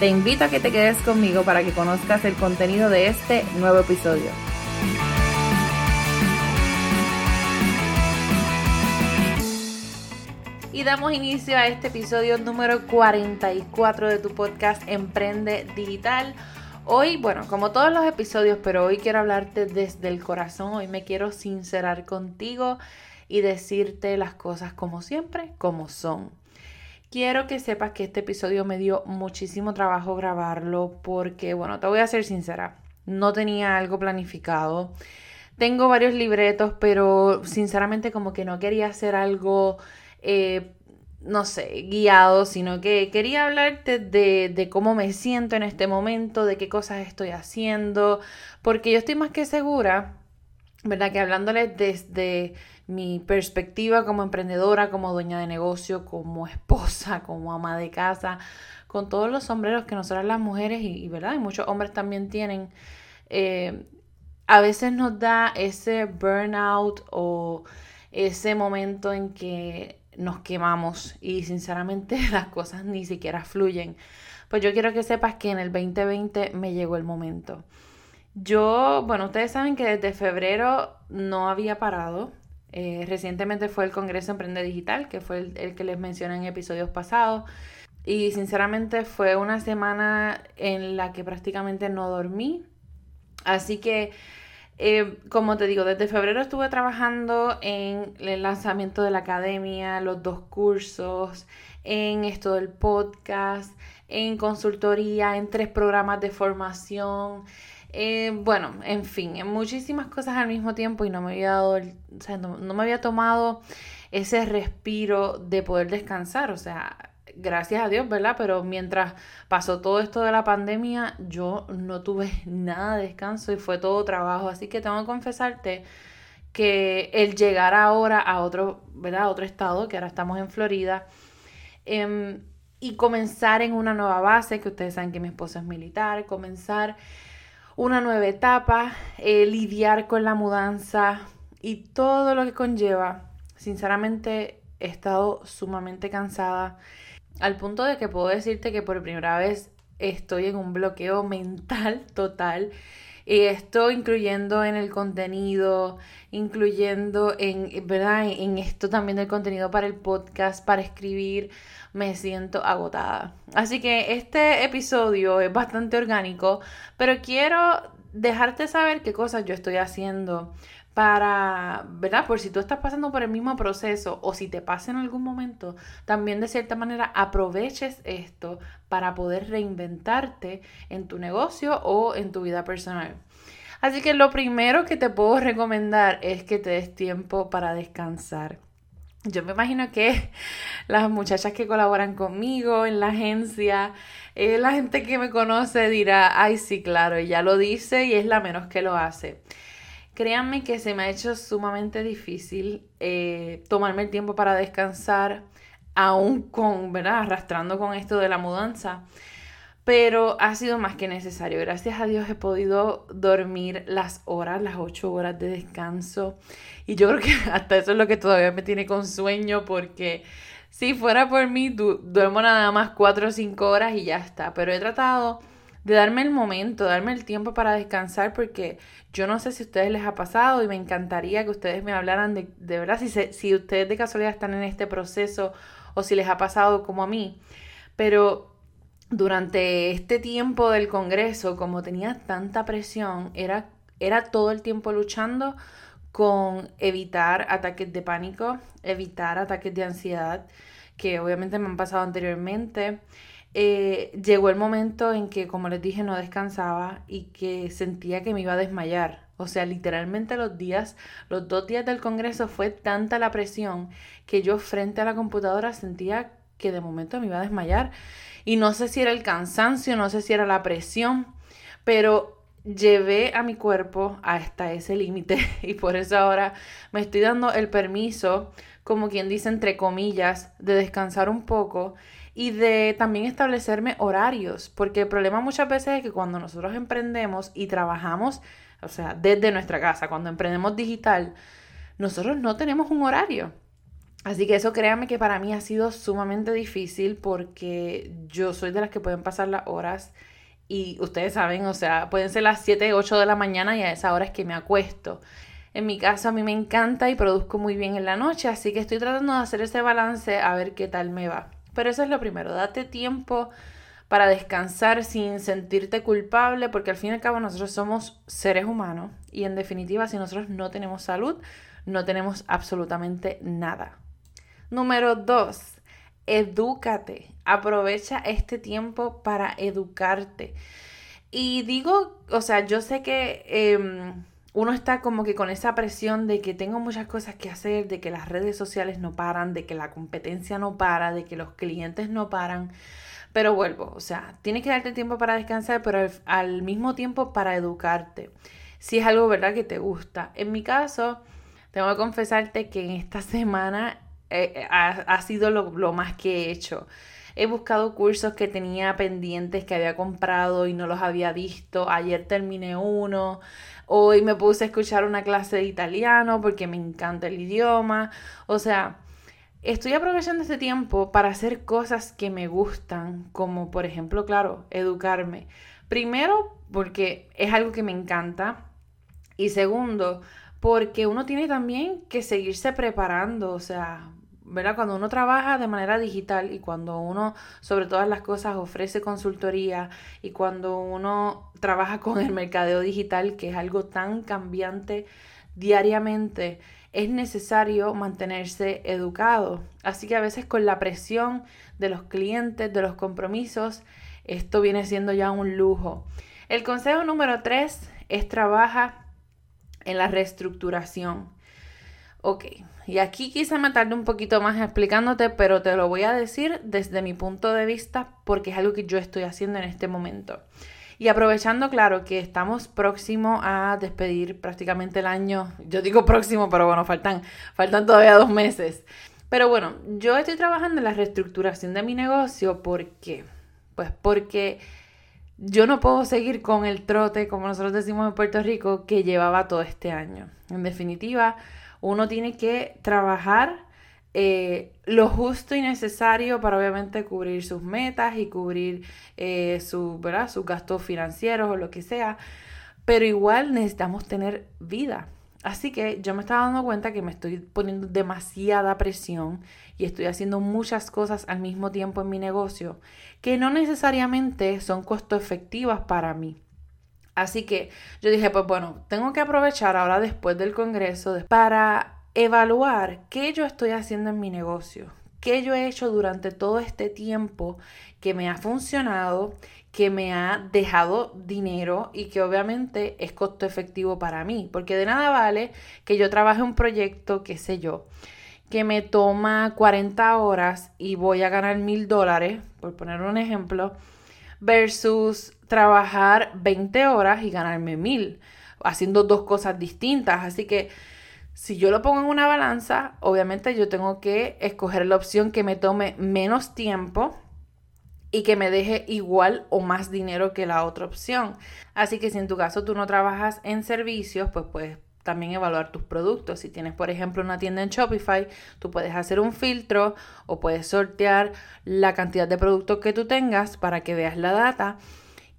Te invito a que te quedes conmigo para que conozcas el contenido de este nuevo episodio. Y damos inicio a este episodio número 44 de tu podcast Emprende Digital. Hoy, bueno, como todos los episodios, pero hoy quiero hablarte desde el corazón, hoy me quiero sincerar contigo y decirte las cosas como siempre, como son. Quiero que sepas que este episodio me dio muchísimo trabajo grabarlo porque, bueno, te voy a ser sincera, no tenía algo planificado. Tengo varios libretos, pero sinceramente como que no quería hacer algo eh, no sé, guiado, sino que quería hablarte de, de, cómo me siento en este momento, de qué cosas estoy haciendo, porque yo estoy más que segura, ¿verdad? Que hablándoles desde mi perspectiva como emprendedora, como dueña de negocio, como esposa, como ama de casa, con todos los sombreros que nosotras las mujeres y, ¿verdad? Y muchos hombres también tienen, eh, a veces nos da ese burnout o ese momento en que nos quemamos y sinceramente las cosas ni siquiera fluyen. Pues yo quiero que sepas que en el 2020 me llegó el momento. Yo, bueno, ustedes saben que desde febrero no había parado. Eh, recientemente fue el Congreso Emprende Digital, que fue el, el que les mencioné en episodios pasados. Y sinceramente fue una semana en la que prácticamente no dormí. Así que eh, como te digo, desde febrero estuve trabajando en el lanzamiento de la academia, los dos cursos, en esto del podcast, en consultoría, en tres programas de formación. Eh, bueno, en fin, muchísimas cosas al mismo tiempo y no me había dado, o sea, no me había tomado ese respiro de poder descansar. O sea, gracias a Dios, ¿verdad? Pero mientras pasó todo esto de la pandemia, yo no tuve nada de descanso y fue todo trabajo. Así que tengo que confesarte que el llegar ahora a otro, ¿verdad? A otro estado, que ahora estamos en Florida, em, y comenzar en una nueva base, que ustedes saben que mi esposo es militar, comenzar una nueva etapa, eh, lidiar con la mudanza y todo lo que conlleva, sinceramente he estado sumamente cansada al punto de que puedo decirte que por primera vez estoy en un bloqueo mental total. Y esto incluyendo en el contenido, incluyendo en, ¿verdad? En esto también del contenido para el podcast, para escribir, me siento agotada. Así que este episodio es bastante orgánico, pero quiero dejarte saber qué cosas yo estoy haciendo para, ¿verdad? Por si tú estás pasando por el mismo proceso o si te pasa en algún momento, también de cierta manera aproveches esto para poder reinventarte en tu negocio o en tu vida personal. Así que lo primero que te puedo recomendar es que te des tiempo para descansar. Yo me imagino que las muchachas que colaboran conmigo en la agencia, eh, la gente que me conoce dirá, ay sí, claro, ella lo dice y es la menos que lo hace. Créanme que se me ha hecho sumamente difícil eh, tomarme el tiempo para descansar, aún con, ¿verdad? Arrastrando con esto de la mudanza. Pero ha sido más que necesario. Gracias a Dios he podido dormir las horas, las ocho horas de descanso. Y yo creo que hasta eso es lo que todavía me tiene con sueño porque si fuera por mí, duermo nada más cuatro o cinco horas y ya está. Pero he tratado de darme el momento, darme el tiempo para descansar, porque yo no sé si a ustedes les ha pasado y me encantaría que ustedes me hablaran de, de verdad, si, si ustedes de casualidad están en este proceso o si les ha pasado como a mí. Pero durante este tiempo del Congreso, como tenía tanta presión, era, era todo el tiempo luchando con evitar ataques de pánico, evitar ataques de ansiedad, que obviamente me han pasado anteriormente. Eh, llegó el momento en que, como les dije, no descansaba y que sentía que me iba a desmayar. O sea, literalmente los días, los dos días del Congreso fue tanta la presión que yo frente a la computadora sentía que de momento me iba a desmayar. Y no sé si era el cansancio, no sé si era la presión, pero llevé a mi cuerpo hasta ese límite y por eso ahora me estoy dando el permiso, como quien dice entre comillas, de descansar un poco y de también establecerme horarios, porque el problema muchas veces es que cuando nosotros emprendemos y trabajamos, o sea, desde nuestra casa, cuando emprendemos digital, nosotros no tenemos un horario. Así que eso créanme que para mí ha sido sumamente difícil porque yo soy de las que pueden pasar las horas y ustedes saben, o sea, pueden ser las 7, 8 de la mañana y a esa hora que me acuesto. En mi caso a mí me encanta y produzco muy bien en la noche, así que estoy tratando de hacer ese balance a ver qué tal me va. Pero eso es lo primero, date tiempo para descansar sin sentirte culpable, porque al fin y al cabo nosotros somos seres humanos y en definitiva si nosotros no tenemos salud, no tenemos absolutamente nada. Número dos, edúcate. Aprovecha este tiempo para educarte. Y digo, o sea, yo sé que em, uno está como que con esa presión de que tengo muchas cosas que hacer, de que las redes sociales no paran, de que la competencia no para, de que los clientes no paran. Pero vuelvo, o sea, tienes que darte tiempo para descansar, pero al, mismo tiempo para educarte. Si es algo, ¿verdad?, que te gusta. En mi caso, tengo que confesarte que en esta semana eh, eh, ha, sido lo, más que he hecho. He buscado cursos que tenía pendientes que había comprado y no los había visto. Ayer terminé uno. Hoy me puse a escuchar una clase de italiano porque me encanta el idioma. O sea, estoy aprovechando este tiempo para hacer cosas que me gustan, como por ejemplo, claro, educarme. Primero, porque es algo que me encanta. Y segundo, porque uno tiene también que seguirse preparando, o sea, ¿verdad? Cuando uno trabaja de manera digital y cuando uno, sobre todas las cosas, ofrece consultoría y cuando uno trabaja con el mercadeo digital, que es algo tan cambiante diariamente, es necesario mantenerse educado. Así que a veces con la presión de los clientes, de los compromisos, esto viene siendo ya un lujo. El consejo número tres es trabaja en la reestructuración. Ok, y aquí quise matarle un poquito más explicándote, pero te lo voy a decir desde mi punto de vista porque es algo que yo estoy haciendo en este momento. Y aprovechando, claro, que estamos próximos a despedir prácticamente el año. Yo digo próximo, pero bueno, faltan, faltan todavía dos meses. Pero bueno, yo estoy trabajando en la reestructuración de mi negocio. ¿Por qué? Pues porque yo no puedo seguir con el trote, como nosotros decimos en Puerto Rico, que llevaba todo este año. En definitiva, uno tiene que trabajar eh, lo justo y necesario para obviamente cubrir sus metas y cubrir eh, sus gastos financieros o lo que sea, pero igual necesitamos tener vida. Así que yo me estaba dando cuenta que me estoy poniendo demasiada presión y estoy haciendo muchas cosas al mismo tiempo en mi negocio que no necesariamente son costo efectivas para mí. Así que yo dije, pues bueno, tengo que aprovechar ahora después del Congreso para evaluar qué yo estoy haciendo en mi negocio, qué yo he hecho durante todo este tiempo que me ha funcionado, que me ha dejado dinero y que obviamente es costo efectivo para mí, porque de nada vale que yo trabaje un proyecto, qué sé yo, que me toma 40 horas y voy a ganar mil dólares, por poner un ejemplo, versus trabajar 20 horas y ganarme mil, haciendo dos cosas distintas. Así que si yo lo pongo en una balanza, obviamente yo tengo que escoger la opción que me tome menos tiempo y que me deje igual o más dinero que la otra opción. Así que si en tu caso tú no trabajas en servicios, pues puedes también evaluar tus productos. Si tienes, por ejemplo, una tienda en Shopify, tú puedes hacer un filtro o puedes sortear la cantidad de productos que tú tengas para que veas la data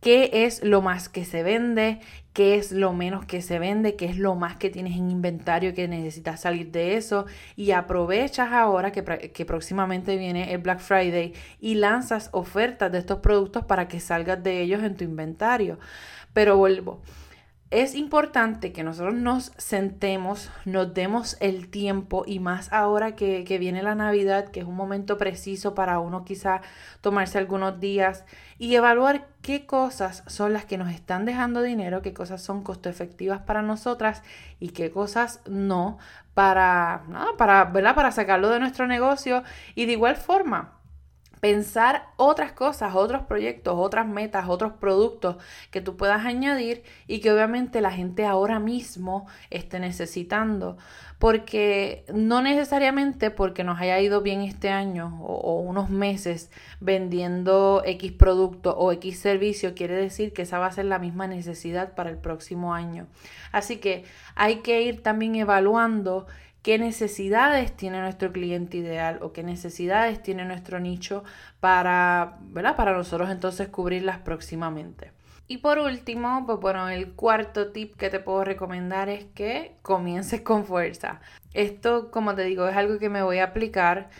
qué es lo más que se vende, qué es lo menos que se vende, qué es lo más que tienes en inventario que necesitas salir de eso y aprovechas ahora que, que, próximamente viene el Black Friday y lanzas ofertas de estos productos para que salgas de ellos en tu inventario. Pero vuelvo, es importante que nosotros nos sentemos, nos demos el tiempo y más ahora que, viene la Navidad, que es un momento preciso para uno quizá tomarse algunos días y evaluar qué cosas son las que nos están dejando dinero, qué cosas son costo efectivas para nosotras y qué cosas no para, para, ¿verdad? para sacarlo de nuestro negocio y de igual forma pensar otras cosas, otros proyectos, otras metas, otros productos que tú puedas añadir y que obviamente la gente ahora mismo esté necesitando. Porque no necesariamente porque nos haya ido bien este año o, unos meses vendiendo X producto o X servicio quiere decir que esa va a ser la misma necesidad para el próximo año. Así que hay que ir también evaluando qué necesidades tiene nuestro cliente ideal o qué necesidades tiene nuestro nicho para, ¿verdad? para nosotros entonces cubrirlas próximamente. Y por último, pues bueno, el cuarto tip que te puedo recomendar es que comiences con fuerza. Esto, como te digo, es algo que me voy a aplicar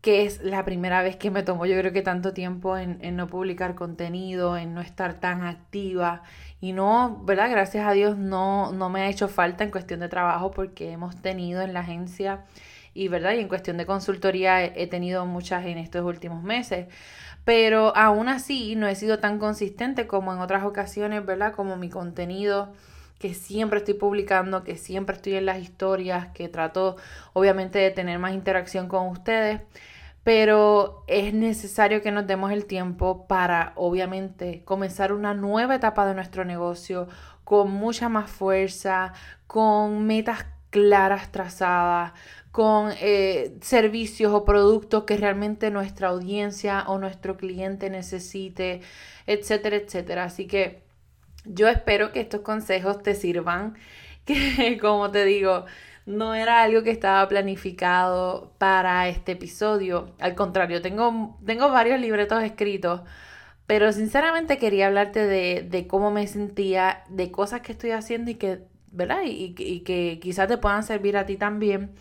que es la primera vez que me tomo yo creo que tanto tiempo en, no publicar contenido, en no estar tan activa y no, ¿verdad? Gracias a Dios no, no me ha hecho falta en cuestión de trabajo porque hemos tenido en la agencia y, ¿verdad? Y en cuestión de consultoría he, tenido muchas en estos últimos meses. Pero aún así no he sido tan consistente como en otras ocasiones, ¿verdad? Como mi contenido que siempre estoy publicando, que siempre estoy en las historias, que trato obviamente de tener más interacción con ustedes pero es necesario que nos demos el tiempo para, obviamente, comenzar una nueva etapa de nuestro negocio con mucha más fuerza, con metas claras trazadas, con eh, servicios o productos que realmente nuestra audiencia o nuestro cliente necesite, etcétera, etcétera. Así que yo espero que estos consejos te sirvan, que como te digo, no era algo que estaba planificado para este episodio. Al contrario, tengo, tengo varios libretos escritos, pero sinceramente quería hablarte de, de cómo me sentía, de cosas que estoy haciendo y que, ¿verdad? Y, y que quizás te puedan servir a ti también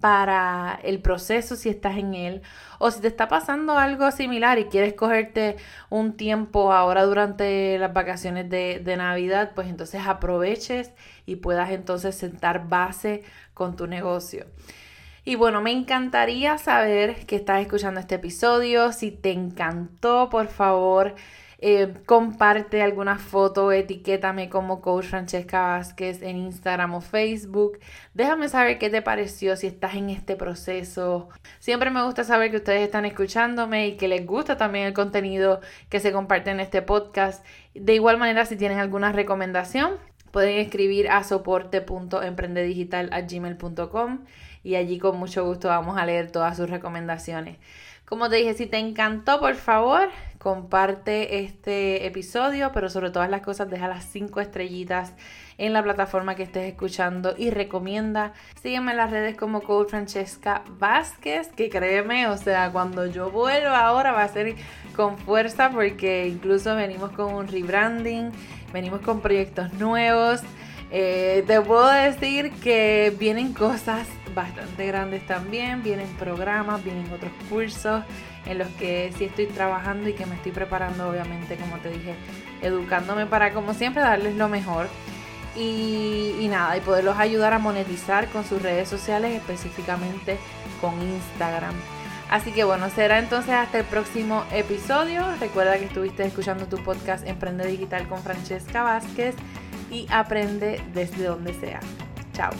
para el proceso si estás en él o si te está pasando algo similar y quieres cogerte un tiempo ahora durante las vacaciones de, de, Navidad, pues entonces aproveches y puedas entonces sentar base con tu negocio. Y bueno, me encantaría saber que estás escuchando este episodio. Si te encantó, por favor, eh, comparte alguna foto, etiquétame como Coach Francesca Vázquez en Instagram o Facebook. Déjame saber qué te pareció, si estás en este proceso. Siempre me gusta saber que ustedes están escuchándome y que les gusta también el contenido que se comparte en este podcast. De igual manera, si tienen alguna recomendación, pueden escribir a soporte.emprendedigital.gmail.com y allí con mucho gusto vamos a leer todas sus recomendaciones. Como te dije, si te encantó, por favor, comparte este episodio, pero sobre todas las cosas deja las 5 estrellitas en la plataforma que estés escuchando y recomienda. Sígueme en las redes como Coach Francesca Vázquez, que créeme, o sea, cuando yo vuelva ahora va a ser con fuerza porque incluso venimos con un rebranding, venimos con proyectos nuevos. Eh, te puedo decir que vienen cosas bastante grandes también, vienen programas, vienen otros cursos en los que sí estoy trabajando y que me estoy preparando, obviamente, como te dije, educándome para, como siempre, darles lo mejor. Y, y, nada, y poderlos ayudar a monetizar con sus redes sociales, específicamente con Instagram. Así que bueno, será entonces hasta el próximo episodio. Recuerda que estuviste escuchando tu podcast Emprende Digital con Francesca Vázquez y aprende desde donde sea. Chao.